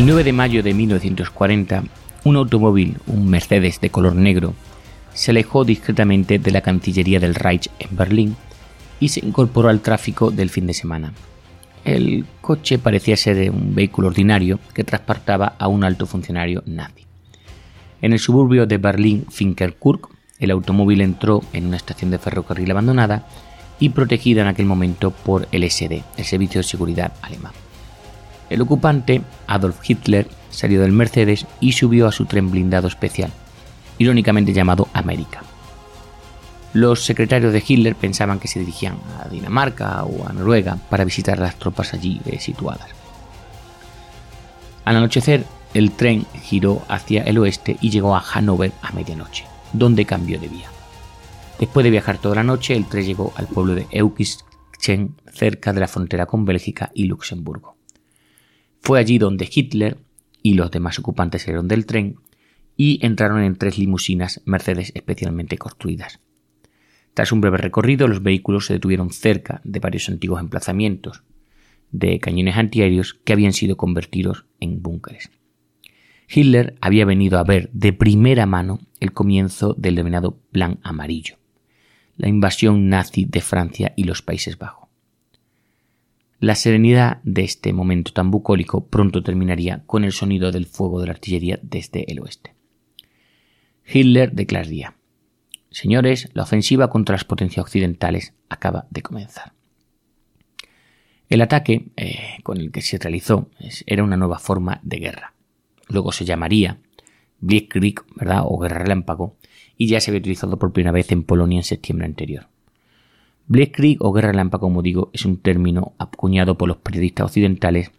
El 9 de mayo de 1940, un automóvil, un Mercedes de color negro, se alejó discretamente de la Cancillería del Reich en Berlín y se incorporó al tráfico del fin de semana. El coche parecía ser un vehículo ordinario que transportaba a un alto funcionario nazi. En el suburbio de Berlín-Finkerkurk, el automóvil entró en una estación de ferrocarril abandonada y protegida en aquel momento por el SD, el Servicio de Seguridad Alemán. El ocupante, Adolf Hitler, salió del Mercedes y subió a su tren blindado especial, irónicamente llamado América. Los secretarios de Hitler pensaban que se dirigían a Dinamarca o a Noruega para visitar las tropas allí eh, situadas. Al anochecer, el tren giró hacia el oeste y llegó a Hannover a medianoche, donde cambió de vía. Después de viajar toda la noche, el tren llegó al pueblo de Eukirchen, cerca de la frontera con Bélgica y Luxemburgo. Fue allí donde Hitler y los demás ocupantes salieron del tren y entraron en tres limusinas Mercedes especialmente construidas. Tras un breve recorrido, los vehículos se detuvieron cerca de varios antiguos emplazamientos de cañones antiaéreos que habían sido convertidos en búnkeres. Hitler había venido a ver de primera mano el comienzo del denominado Plan Amarillo, la invasión nazi de Francia y los Países Bajos. La serenidad de este momento tan bucólico pronto terminaría con el sonido del fuego de la artillería desde el oeste. Hitler declararía Señores, la ofensiva contra las potencias occidentales acaba de comenzar. El ataque eh, con el que se realizó era una nueva forma de guerra. Luego se llamaría Blitzkrieg, ¿verdad? o guerra relámpago, y ya se había utilizado por primera vez en Polonia en septiembre anterior. Blitzkrieg o guerra relámpago, como digo, es un término acuñado por los periodistas occidentales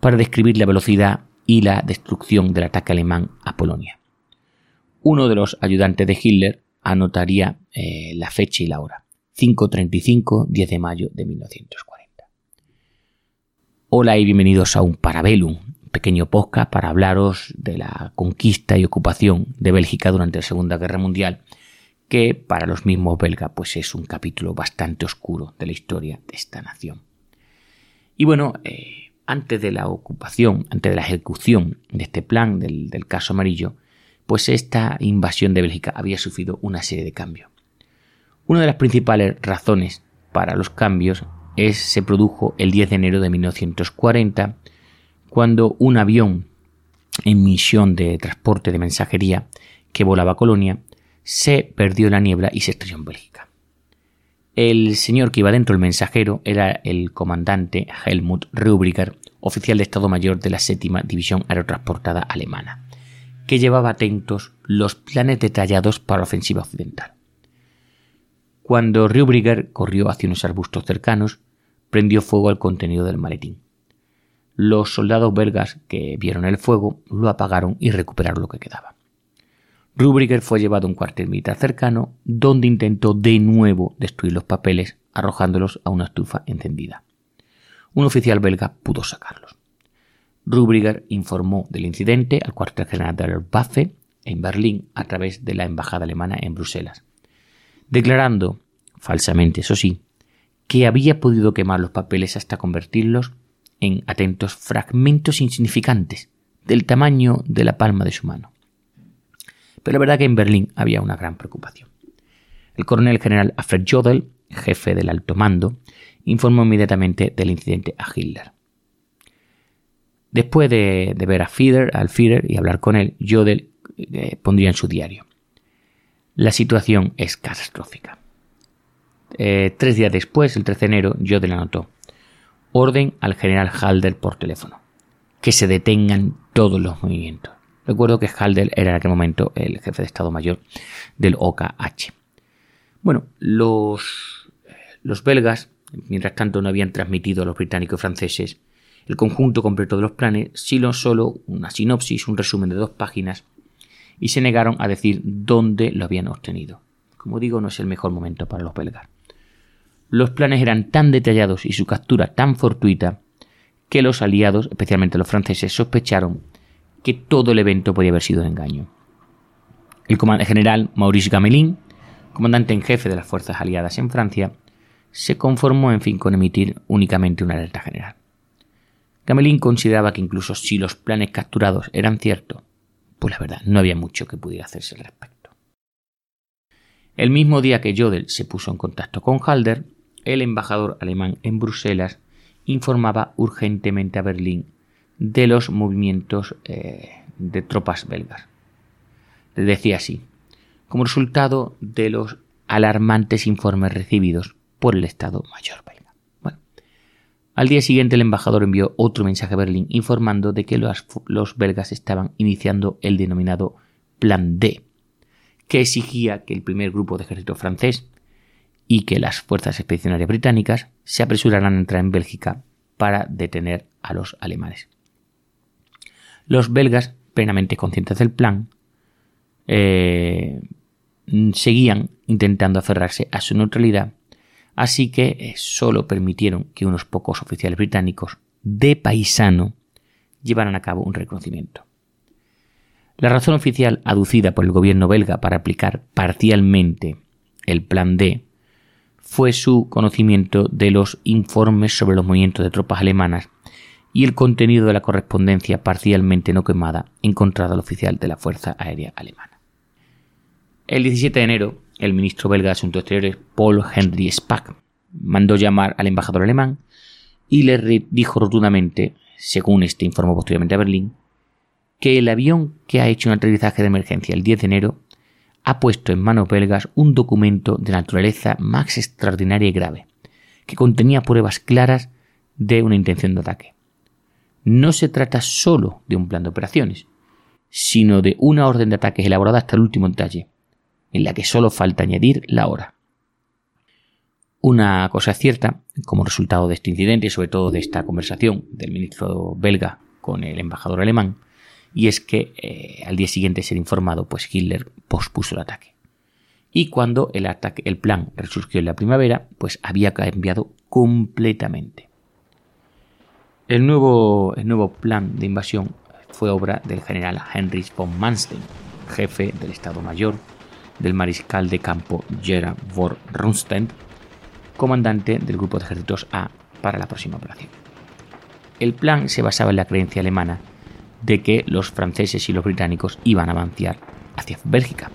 para describir la velocidad y la destrucción del ataque alemán a Polonia. Uno de los ayudantes de Hitler anotaría eh, la fecha y la hora. 5.35, 10 de mayo de 1940. Hola y bienvenidos a un Parabellum, pequeño podcast para hablaros de la conquista y ocupación de Bélgica durante la Segunda Guerra Mundial que para los mismos belgas pues es un capítulo bastante oscuro de la historia de esta nación. Y bueno, eh, antes de la ocupación, antes de la ejecución de este plan del, del caso amarillo, pues esta invasión de Bélgica había sufrido una serie de cambios. Una de las principales razones para los cambios es, se produjo el 10 de enero de 1940, cuando un avión en misión de transporte de mensajería que volaba a Colonia se perdió la niebla y se estrelló en Bélgica. El señor que iba dentro del mensajero era el comandante Helmut Rübriger, oficial de Estado Mayor de la séptima División Aerotransportada Alemana, que llevaba atentos los planes detallados para la ofensiva occidental. Cuando Rübriger corrió hacia unos arbustos cercanos, prendió fuego al contenido del maletín. Los soldados belgas que vieron el fuego lo apagaron y recuperaron lo que quedaba. Rubriger fue llevado a un cuartel militar cercano, donde intentó de nuevo destruir los papeles, arrojándolos a una estufa encendida. Un oficial belga pudo sacarlos. Rubriger informó del incidente al cuartel general de la Waffe en Berlín a través de la embajada alemana en Bruselas, declarando, falsamente eso sí, que había podido quemar los papeles hasta convertirlos en atentos fragmentos insignificantes del tamaño de la palma de su mano. Pero la verdad que en Berlín había una gran preocupación. El coronel general Alfred Jodl, jefe del alto mando, informó inmediatamente del incidente a Hitler. Después de, ver a Führer, al Führer y hablar con él, Jodl eh, pondría en su diario. La situación es catastrófica. Eh, tres días después, el 13 de enero, Jodl anotó orden al general Halder por teléfono. Que se detengan todos los movimientos. Recuerdo que Halder era en aquel momento el jefe de Estado Mayor del OKH. Bueno, los, los belgas, mientras tanto, no habían transmitido a los británicos y franceses el conjunto completo de los planes, sino solo una sinopsis, un resumen de dos páginas, y se negaron a decir dónde lo habían obtenido. Como digo, no es el mejor momento para los belgas. Los planes eran tan detallados y su captura tan fortuita que los aliados, especialmente los franceses, sospecharon que todo el evento podía haber sido un engaño. El comandante general Maurice Gamelin, comandante en jefe de las fuerzas aliadas en Francia, se conformó en fin con emitir únicamente una alerta general. Gamelin consideraba que incluso si los planes capturados eran ciertos, pues la verdad no había mucho que pudiera hacerse al respecto. El mismo día que Jodl se puso en contacto con Halder, el embajador alemán en Bruselas informaba urgentemente a Berlín de los movimientos eh, de tropas belgas. Decía así, como resultado de los alarmantes informes recibidos por el Estado Mayor belga. Al día siguiente el embajador envió otro mensaje a Berlín informando de que los, los belgas estaban iniciando el denominado Plan D, que exigía que el primer grupo de ejército francés y que las fuerzas expedicionarias británicas se apresuraran a entrar en Bélgica para detener a los alemanes. Los belgas, plenamente conscientes del plan, eh, seguían intentando aferrarse a su neutralidad, así que eh, solo permitieron que unos pocos oficiales británicos de paisano llevaran a cabo un reconocimiento. La razón oficial aducida por el gobierno belga para aplicar parcialmente el plan D fue su conocimiento de los informes sobre los movimientos de tropas alemanas y el contenido de la correspondencia parcialmente no quemada encontrada al oficial de la Fuerza Aérea Alemana. El 17 de enero, el ministro belga de Asuntos Exteriores, Paul Henry Spack, mandó llamar al embajador alemán y le dijo rotundamente, según este informó posteriormente a Berlín, que el avión que ha hecho un aterrizaje de emergencia el 10 de enero ha puesto en manos belgas un documento de naturaleza más extraordinaria y grave, que contenía pruebas claras de una intención de ataque. No se trata solo de un plan de operaciones, sino de una orden de ataques elaborada hasta el último detalle, en la que solo falta añadir la hora. Una cosa cierta, como resultado de este incidente y sobre todo de esta conversación del ministro belga con el embajador alemán, y es que eh, al día siguiente ser informado, pues Hitler pospuso el ataque. Y cuando el, ataque, el plan resurgió en la primavera, pues había cambiado completamente. El nuevo, plan de invasión fue obra del general Heinrich von Manstein, jefe del Estado Mayor, del mariscal de campo Gerard von Rundstedt, comandante del grupo de ejércitos A para la próxima operación. El plan se basaba en la creencia alemana de que los franceses y los británicos iban a avanzar hacia Bélgica.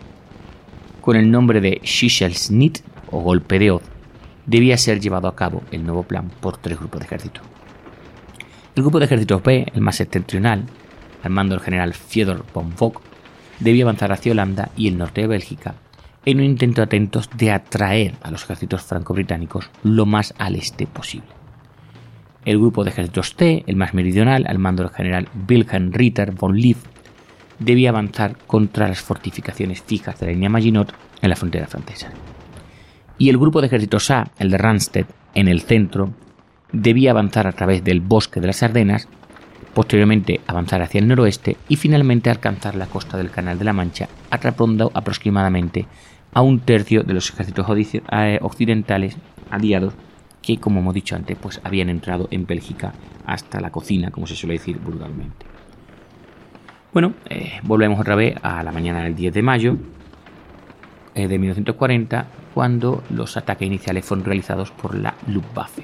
Con el nombre de Schichelschnitt o golpe de hoz, debía ser llevado a cabo el nuevo plan por tres grupos de ejército. El grupo de ejércitos B, el más septentrional, al mando del general Fiedor von Fock, debía avanzar hacia Holanda y el norte de Bélgica en un intento atentos de atraer a los ejércitos franco-británicos lo más al este posible. El grupo de ejércitos T, el más meridional, al mando del general Wilhelm Ritter von Lief, debía avanzar contra las fortificaciones fijas de la línea Maginot en la frontera francesa. Y el grupo de ejércitos A, el de Randstedt, en el centro, debía avanzar a través del bosque de las Ardenas, posteriormente avanzar hacia el noroeste y finalmente alcanzar la costa del Canal de la Mancha, atrapando aproximadamente a un tercio de los ejércitos eh, occidentales aliados que, como hemos dicho antes, pues habían entrado en Bélgica hasta la cocina, como se suele decir vulgarmente. Bueno, eh, volvemos otra vez a la mañana del 10 de mayo eh, de 1940, cuando los ataques iniciales fueron realizados por la Luftwaffe,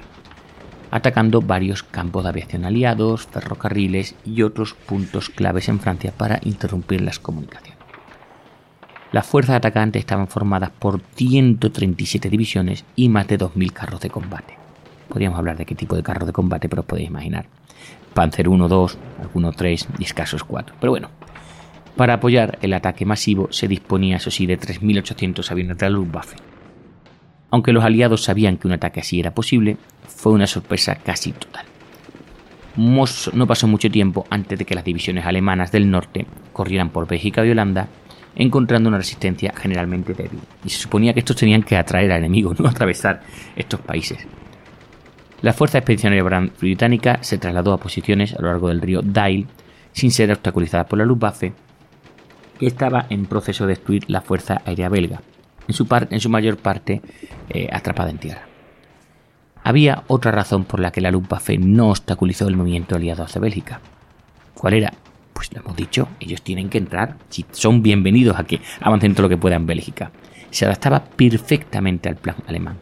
atacando varios campos de aviación aliados, ferrocarriles y otros puntos claves en Francia para interrumpir las comunicaciones. Las fuerzas atacantes estaban formadas por 137 divisiones y más de 2.000 carros de combate. Podríamos hablar de qué tipo de carros de combate, pero os podéis imaginar. Panzer 1, 2, algunos 3 y escasos 4. Pero bueno, para apoyar el ataque masivo se disponía, eso sí, de 3.800 aviones de la Luftwaffe. Aunque los aliados sabían que un ataque así era posible, fue una sorpresa casi total. No pasó mucho tiempo antes de que las divisiones alemanas del norte corrieran por Bélgica y Holanda encontrando una resistencia generalmente débil. Y se suponía que estos tenían que atraer al enemigo, no atravesar estos países. La fuerza expedicionaria británica se trasladó a posiciones a lo largo del río Dyle sin ser obstaculizada por la Luftwaffe, que estaba en proceso de destruir la fuerza aérea belga, en su, mayor parte eh, atrapada en tierra. Había otra razón por la que la Luftwaffe no obstaculizó el movimiento aliado hacia Bélgica. ¿Cuál era? Pues lo hemos dicho, ellos tienen que entrar, si son bienvenidos a que avancen todo lo que puedan en Bélgica. Se adaptaba perfectamente al plan alemán.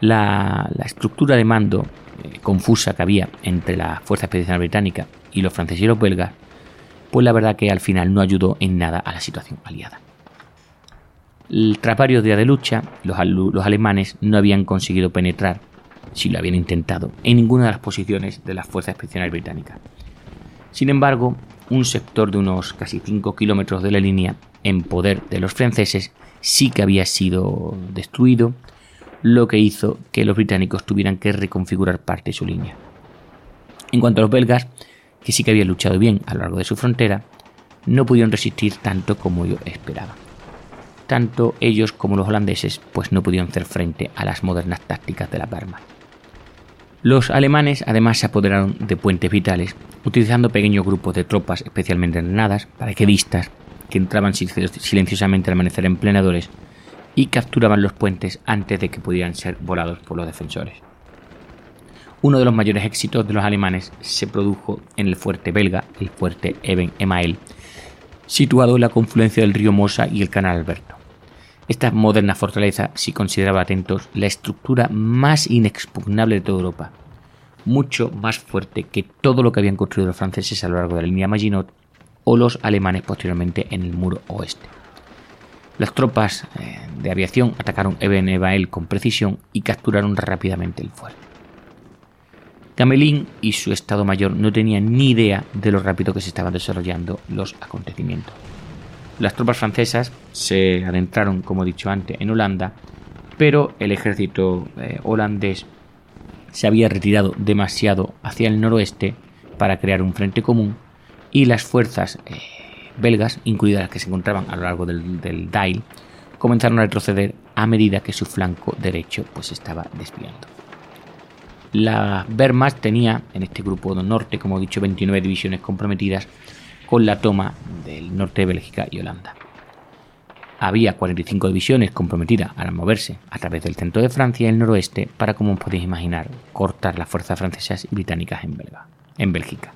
La, estructura de mando eh, confusa que había entre la Fuerza Expedicional Británica y los franceses y los belgas, pues la verdad que al final no ayudó en nada a la situación aliada. Tras varios días de lucha, los, alemanes no habían conseguido penetrar, si lo habían intentado, en ninguna de las posiciones de las fuerzas expedicionarias británicas. Sin embargo, un sector de unos casi 5 kilómetros de la línea en poder de los franceses sí que había sido destruido, lo que hizo que los británicos tuvieran que reconfigurar parte de su línea. En cuanto a los belgas, que sí que habían luchado bien a lo largo de su frontera, no pudieron resistir tanto como yo esperaba. Tanto ellos como los holandeses pues no pudieron hacer frente a las modernas tácticas de la Wehrmacht. Los alemanes además se apoderaron de puentes vitales, utilizando pequeños grupos de tropas especialmente entrenadas, paraquedistas, que entraban silenciosamente al amanecer en plenadores y capturaban los puentes antes de que pudieran ser volados por los defensores. Uno de los mayores éxitos de los alemanes se produjo en el fuerte belga, el fuerte Eben Emael, situado en la confluencia del río Mosa y el canal Alberto. Esta moderna fortaleza si consideraba atentos la estructura más inexpugnable de toda Europa, mucho más fuerte que todo lo que habían construido los franceses a lo largo de la línea Maginot o los alemanes posteriormente en el muro oeste. Las tropas eh, de aviación atacaron Eben Emael con precisión y capturaron rápidamente el fuerte. Gamelin y su Estado Mayor no tenían ni idea de lo rápido que se estaban desarrollando los acontecimientos. Las tropas francesas se adentraron, como he dicho antes, en Holanda, pero el ejército eh, holandés se había retirado demasiado hacia el noroeste para crear un frente común y las fuerzas eh, belgas, incluidas las que se encontraban a lo largo del, Dail, comenzaron a retroceder a medida que su flanco derecho pues estaba desviando. La Wehrmacht tenía en este grupo norte, como he dicho, 29 divisiones comprometidas con la toma del norte de Bélgica y Holanda. Había 45 divisiones comprometidas a moverse a través del centro de Francia y el noroeste para, como podéis imaginar, cortar las fuerzas francesas y británicas en, Bélgica.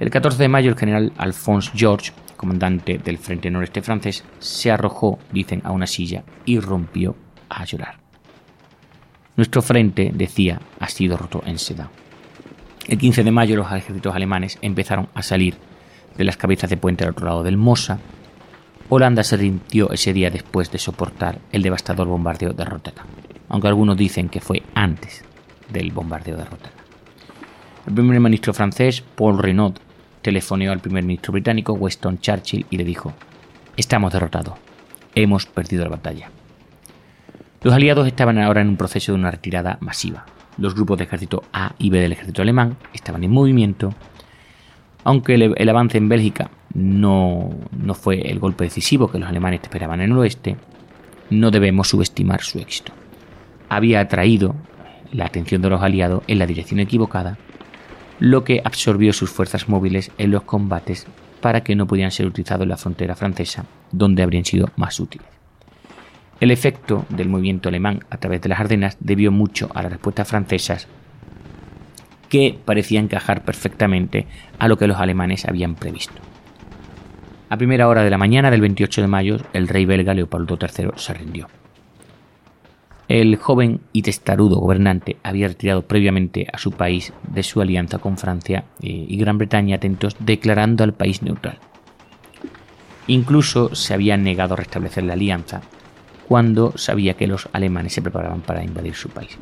El 14 de mayo el general Alphonse George, comandante del frente noreste francés, se arrojó, dicen, a una silla y rompió a llorar. Nuestro frente, decía, ha sido roto en seda. El 15 de mayo los ejércitos alemanes empezaron a salir de las cabezas de puente al otro lado del Mosa. Holanda se rindió ese día después de soportar el devastador bombardeo de Rotterdam, aunque algunos dicen que fue antes del bombardeo de Rotterdam. El primer ministro francés, Paul Renaud, telefoneó al primer ministro británico, Winston Churchill, y le dijo, Estamos derrotados, hemos perdido la batalla. Los aliados estaban ahora en un proceso de una retirada masiva. Los grupos de ejército A y B del ejército alemán estaban en movimiento, aunque el, avance en Bélgica no, no, fue el golpe decisivo que los alemanes esperaban en el oeste, no debemos subestimar su éxito. Había atraído la atención de los aliados en la dirección equivocada, lo que absorbió sus fuerzas móviles en los combates para que no pudieran ser utilizados en la frontera francesa, donde habrían sido más útiles. El efecto del movimiento alemán a través de las Ardenas debió mucho a las respuestas francesas que parecían encajar perfectamente a lo que los alemanes habían previsto. A primera hora de la mañana del 28 de mayo, el rey belga Leopoldo III se rindió. El joven y testarudo gobernante había retirado previamente a su país de su alianza con Francia eh, y Gran Bretaña atentos, declarando al país neutral. Incluso se había negado a restablecer la alianza cuando sabía que los alemanes se preparaban para invadir su país.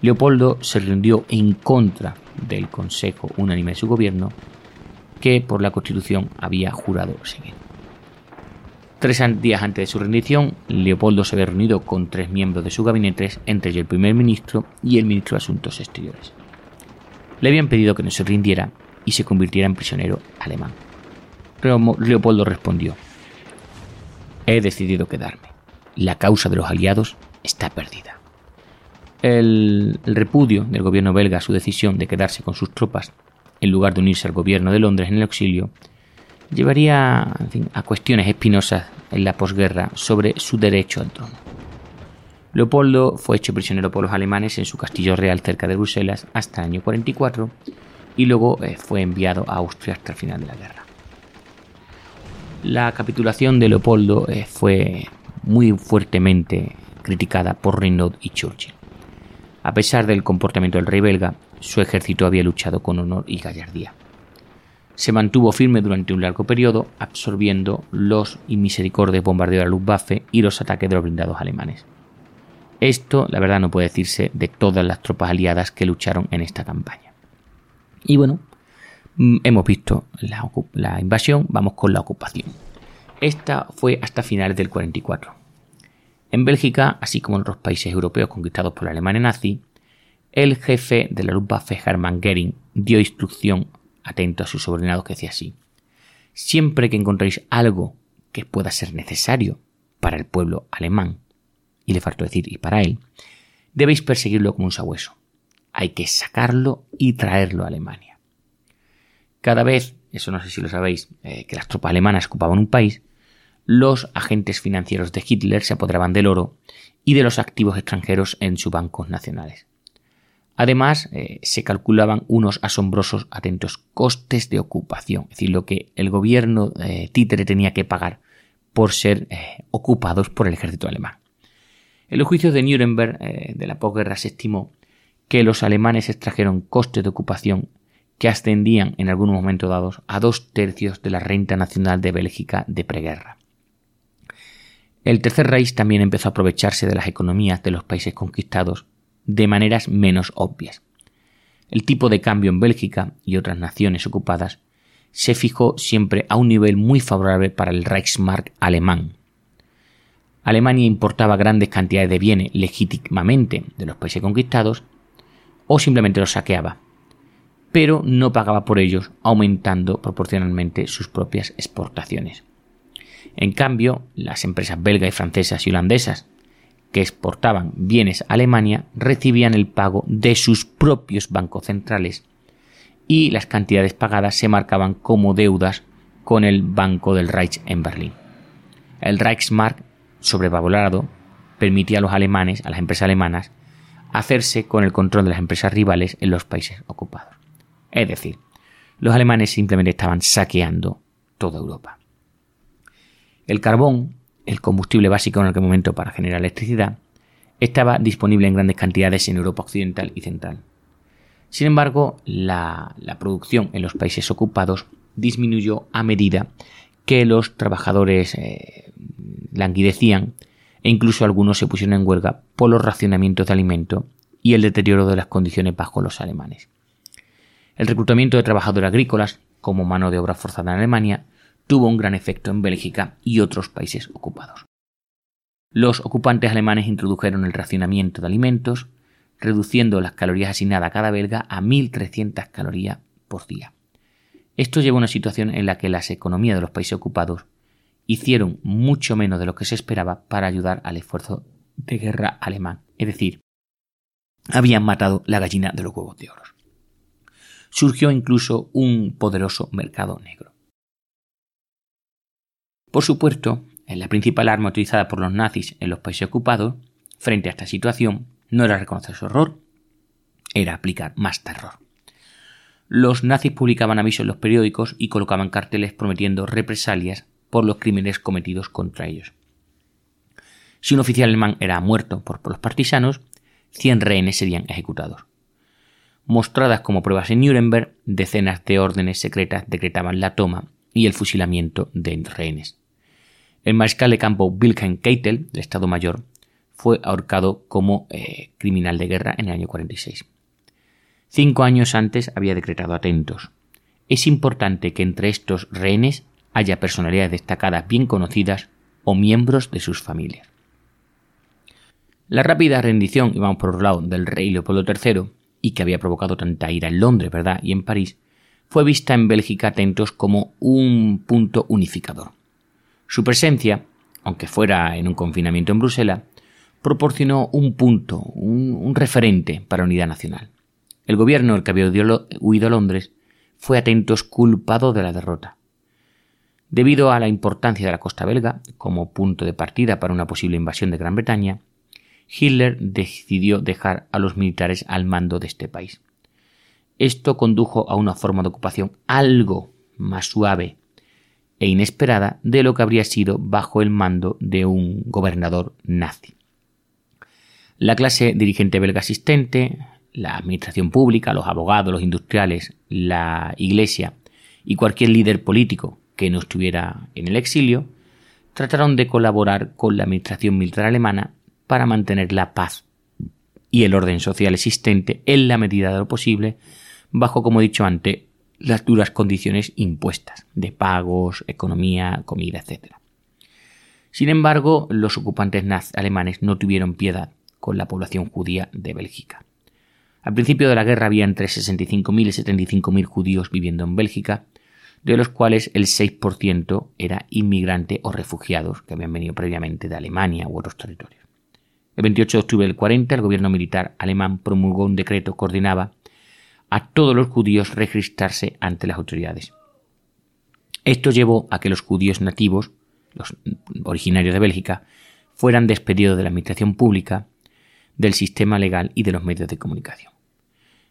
Leopoldo se rindió en contra del Consejo Unánime de su gobierno, que por la Constitución había jurado seguir. Tres días antes de su rendición, Leopoldo se había reunido con tres miembros de su gabinete, entre ellos el primer ministro y el ministro de Asuntos Exteriores. Le habían pedido que no se rindiera y se convirtiera en prisionero alemán. Leopoldo respondió, he decidido quedarme la causa de los aliados está perdida. El, repudio del gobierno belga a su decisión de quedarse con sus tropas en lugar de unirse al gobierno de Londres en el exilio llevaría a cuestiones espinosas en la posguerra sobre su derecho al trono. Leopoldo fue hecho prisionero por los alemanes en su castillo real cerca de Bruselas hasta el año 44 y luego eh, fue enviado a Austria hasta el final de la guerra. La capitulación de Leopoldo eh, fue muy fuertemente criticada por Renaud y Churchill. A pesar del comportamiento del rey belga, su ejército había luchado con honor y gallardía. Se mantuvo firme durante un largo periodo, absorbiendo los inmisericordios bombardeos de la Luftwaffe y los ataques de los blindados alemanes. Esto, la verdad, no puede decirse de todas las tropas aliadas que lucharon en esta campaña. Y bueno, mm, hemos visto la invasión, vamos con la ocupación. Esta fue hasta finales del 44. En Bélgica, así como en otros países europeos conquistados por la Alemania nazi, el jefe de la Luftwaffe, Hermann Göring, dio instrucción atento a sus subordinados que decía así: Siempre que encontréis algo que pueda ser necesario para el pueblo alemán, y le faltó decir y para él, debéis perseguirlo como un sabueso. Hay que sacarlo y traerlo a Alemania. Cada vez, eso no sé si lo sabéis, eh, que las tropas alemanas ocupaban un país, los agentes financieros de Hitler se apoderaban del oro y de los activos extranjeros en sus bancos nacionales. Además, eh, se calculaban unos asombrosos, atentos, costes de ocupación, es decir, lo que el gobierno eh, títere tenía que pagar por ser eh, ocupados por el ejército alemán. En los juicios de Nuremberg de la posguerra se estimó que los alemanes extrajeron costes de ocupación que ascendían en algunos momentos dados a dos tercios de la renta nacional de Bélgica de preguerra. El Tercer Reich también empezó a aprovecharse de las economías de los países conquistados de maneras menos obvias. El tipo de cambio en Bélgica y otras naciones ocupadas se fijó siempre a un nivel muy favorable para el Reichsmark alemán. Alemania importaba grandes cantidades de bienes legítimamente de los países conquistados o simplemente los saqueaba, pero no pagaba por ellos aumentando proporcionalmente sus propias exportaciones. En cambio, las empresas belgas y francesas y holandesas que exportaban bienes a Alemania recibían el pago de sus propios bancos centrales y las cantidades pagadas se marcaban como deudas con el Banco del Reich en Berlín. El Reichsmark, sobrevalorado, permitía a los alemanes, a las empresas alemanas, hacerse con el control de las empresas rivales en los países ocupados. Es decir, los alemanes simplemente estaban saqueando toda Europa. El carbón, el combustible básico en aquel momento para generar electricidad, estaba disponible en grandes cantidades en Europa Occidental y Central. Sin embargo, la, producción en los países ocupados disminuyó a medida que los trabajadores eh, languidecían e incluso algunos se pusieron en huelga por los racionamientos de alimento y el deterioro de las condiciones bajo los alemanes. El reclutamiento de trabajadores agrícolas como mano de obra forzada en Alemania tuvo un gran efecto en Bélgica y otros países ocupados. Los ocupantes alemanes introdujeron el racionamiento de alimentos, reduciendo las calorías asignadas a cada belga a 1.300 calorías por día. Esto llevó a una situación en la que las economías de los países ocupados hicieron mucho menos de lo que se esperaba para ayudar al esfuerzo de guerra alemán, es decir, habían matado la gallina de los huevos de oro. Surgió incluso un poderoso mercado negro. Por supuesto, la principal arma utilizada por los nazis en los países ocupados frente a esta situación no era reconocer su error, era aplicar más terror. Los nazis publicaban avisos en los periódicos y colocaban carteles prometiendo represalias por los crímenes cometidos contra ellos. Si un oficial alemán era muerto por, los partisanos, 100 rehenes serían ejecutados. Mostradas como pruebas en Nuremberg, decenas de órdenes secretas decretaban la toma y el fusilamiento de rehenes. El mariscal de campo Wilhelm Keitel, del Estado Mayor, fue ahorcado como eh, criminal de guerra en el año 46. Cinco años antes había decretado atentos. Es importante que entre estos rehenes haya personalidades destacadas bien conocidas o miembros de sus familias. La rápida rendición, y vamos por otro lado, del rey Leopoldo III, y que había provocado tanta ira en Londres, ¿verdad? y en París, fue vista en Bélgica atentos como un punto unificador. Su presencia, aunque fuera en un confinamiento en Bruselas, proporcionó un punto, un, referente para unidad nacional. El gobierno, el que había huido a Londres, fue atento culpado de la derrota. Debido a la importancia de la costa belga como punto de partida para una posible invasión de Gran Bretaña, Hitler decidió dejar a los militares al mando de este país. Esto condujo a una forma de ocupación algo más suave e inesperada de lo que habría sido bajo el mando de un gobernador nazi. La clase dirigente belga asistente, la administración pública, los abogados, los industriales, la iglesia y cualquier líder político que no estuviera en el exilio, trataron de colaborar con la administración militar alemana para mantener la paz y el orden social existente en la medida de lo posible, bajo, como he dicho antes, las duras condiciones impuestas de pagos, economía, comida, etc. Sin embargo, los ocupantes alemanes no tuvieron piedad con la población judía de Bélgica. Al principio de la guerra había entre 65.000 y 75.000 judíos viviendo en Bélgica, de los cuales el 6% era inmigrante o refugiados que habían venido previamente de Alemania u otros territorios. El 28 de octubre del 40, el gobierno militar alemán promulgó un decreto que a todos los judíos registrarse ante las autoridades. Esto llevó a que los judíos nativos, los originarios de Bélgica, fueran despedidos de la administración pública, del sistema legal y de los medios de comunicación.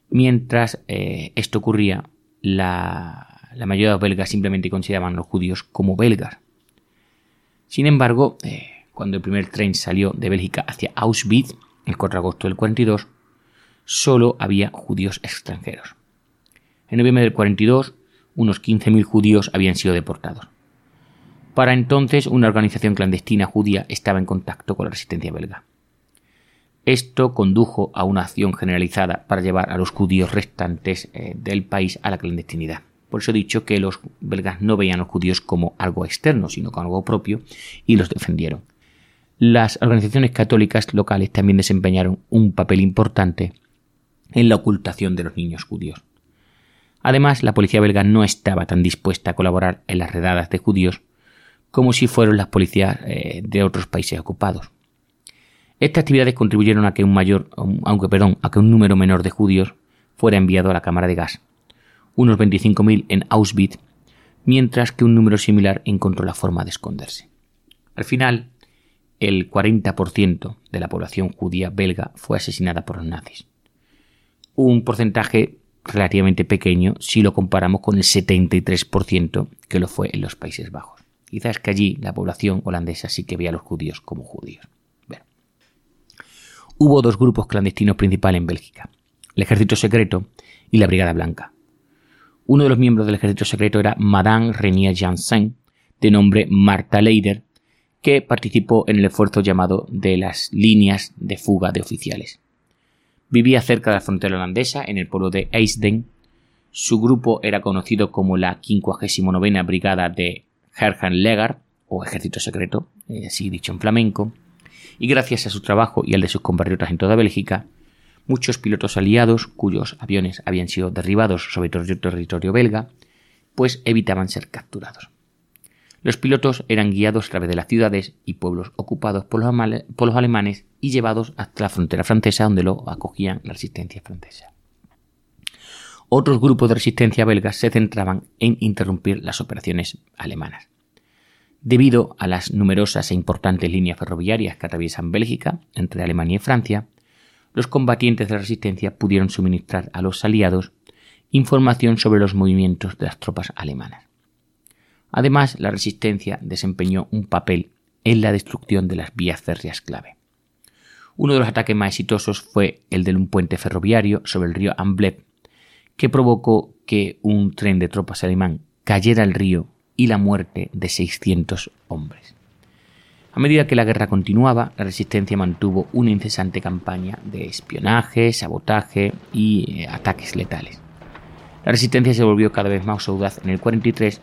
Mientras eh, esto ocurría, la, mayoría de los belgas simplemente consideraban a los judíos como belgas. Sin embargo, eh, cuando el primer tren salió de Bélgica hacia Auschwitz, el 4 de agosto del 42, solo había judíos extranjeros. En noviembre del 42, unos 15.000 judíos habían sido deportados. Para entonces, una organización clandestina judía estaba en contacto con la resistencia belga. Esto condujo a una acción generalizada para llevar a los judíos restantes eh, del país a la clandestinidad. Por eso he dicho que los belgas no veían a los judíos como algo externo, sino como algo propio, y los defendieron. Las organizaciones católicas locales también desempeñaron un papel importante en la ocultación de los niños judíos. Además, la policía belga no estaba tan dispuesta a colaborar en las redadas de judíos como si fueron las policías eh, de otros países ocupados. Estas actividades contribuyeron a que un mayor, aunque perdón, a que un número menor de judíos fuera enviado a la cámara de gas, unos 25.000 en Auschwitz, mientras que un número similar encontró la forma de esconderse. Al final, el 40% de la población judía belga fue asesinada por los nazis un porcentaje relativamente pequeño si lo comparamos con el 73% que lo fue en los Países Bajos. Quizás que allí la población holandesa sí que veía a los judíos como judíos. Hubo dos grupos clandestinos principales en Bélgica, el ejército secreto y la Brigada Blanca. Uno de los miembros del ejército secreto era Madame Renier Janssen, de nombre Marta Leider, que participó en el esfuerzo llamado de las líneas de fuga de oficiales. Vivía cerca de la frontera holandesa, en el pueblo de Eisden. Su grupo era conocido como la 59 Brigada de Herjan Legar, o Ejército Secreto, eh, así dicho en flamenco, y gracias a su trabajo y al de sus compatriotas en toda Bélgica, muchos pilotos aliados, cuyos aviones habían sido derribados sobre todo territorio belga, pues evitaban ser capturados. Los pilotos eran guiados a través de las ciudades y pueblos ocupados por los, alemanes y llevados hasta la frontera francesa donde lo acogían la resistencia francesa. Otros grupos de resistencia belgas se centraban en interrumpir las operaciones alemanas. Debido a las numerosas e importantes líneas ferroviarias que atraviesan Bélgica entre Alemania y Francia, los combatientes de la resistencia pudieron suministrar a los aliados información sobre los movimientos de las tropas alemanas. Además, la resistencia desempeñó un papel en la destrucción de las vías férreas clave. Uno de los ataques más exitosos fue el de un puente ferroviario sobre el río Ambleb, que provocó que un tren de tropas alemán cayera al río y la muerte de 600 hombres. A medida que la guerra continuaba, la resistencia mantuvo una incesante campaña de espionaje, sabotaje y eh, ataques letales. La resistencia se volvió cada vez más audaz en el 43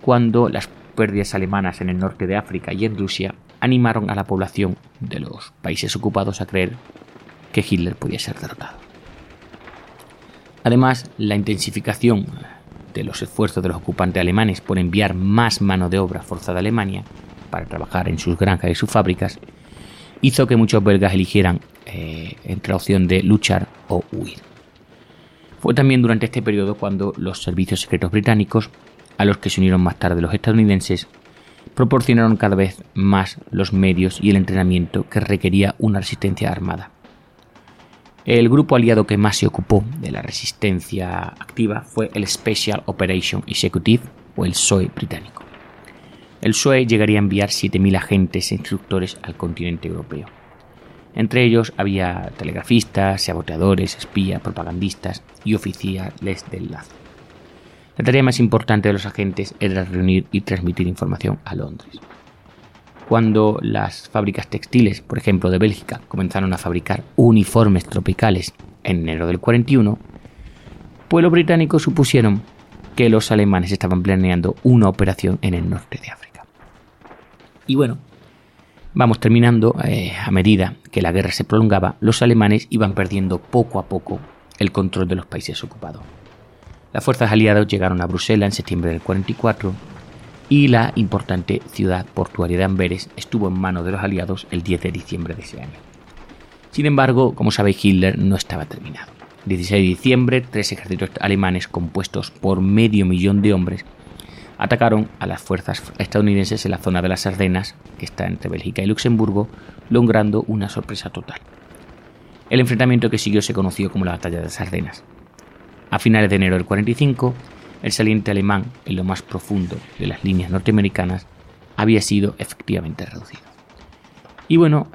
cuando las pérdidas alemanas en el norte de África y en Rusia animaron a la población de los países ocupados a creer que Hitler podía ser derrotado. Además, la intensificación de los esfuerzos de los ocupantes alemanes por enviar más mano de obra forzada a Alemania para trabajar en sus granjas y sus fábricas hizo que muchos belgas eligieran eh, entre la opción de luchar o huir. Fue también durante este periodo cuando los servicios secretos británicos, a los que se unieron más tarde los estadounidenses, proporcionaron cada vez más los medios y el entrenamiento que requería una resistencia armada. El grupo aliado que más se ocupó de la resistencia activa fue el Special Operation Executive o el SOE británico. El SOE llegaría a enviar 7.000 agentes e instructores al continente europeo. Entre ellos había telegrafistas, saboteadores, espías, propagandistas y oficiales de enlace. La tarea más importante de los agentes era reunir y transmitir información a Londres. Cuando las fábricas textiles, por ejemplo de Bélgica, comenzaron a fabricar uniformes tropicales en enero del 41, pues los británicos supusieron que los alemanes estaban planeando una operación en el norte de África. Y bueno, vamos terminando, eh, a medida que la guerra se prolongaba, los alemanes iban perdiendo poco a poco el control de los países ocupados. Las fuerzas aliadas llegaron a Bruselas en septiembre del 44 y la importante ciudad portuaria de Amberes estuvo en manos de los aliados el 10 de diciembre de ese año. Sin embargo, como sabéis, Hitler no estaba terminado. El 16 de diciembre, tres ejércitos alemanes compuestos por medio millón de hombres atacaron a las fuerzas estadounidenses en la zona de las Ardenas, que está entre Bélgica y Luxemburgo, logrando una sorpresa total. El enfrentamiento que siguió se conoció como la Batalla de las Ardenas. A finales de enero del 45, el saliente alemán, en lo más profundo de las líneas norteamericanas, había sido efectivamente reducido. Y bueno,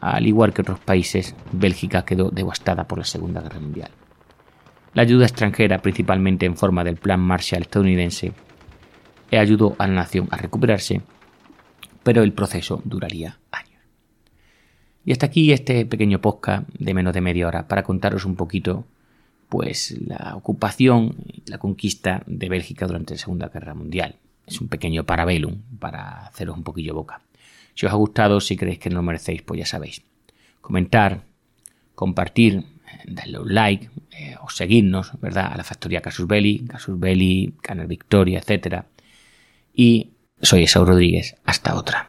al igual que otros países, Bélgica quedó devastada por la Segunda Guerra Mundial. La ayuda extranjera, principalmente en forma del Plan Marshall estadounidense, ayudó a la nación a recuperarse, pero el proceso duraría años. Y hasta aquí este pequeño podcast de menos de media hora para contaros un poquito pues la ocupación la conquista de Bélgica durante la Segunda Guerra Mundial. Es un pequeño parabellum para haceros un poquillo boca. Si os ha gustado, si creéis que no lo merecéis, pues ya sabéis. Comentar, compartir, darle un like eh, o seguirnos, ¿verdad? A la factoría Casus Belli, Casus Belli, Canal Victoria, etc. Y soy Esau Rodríguez. Hasta otra.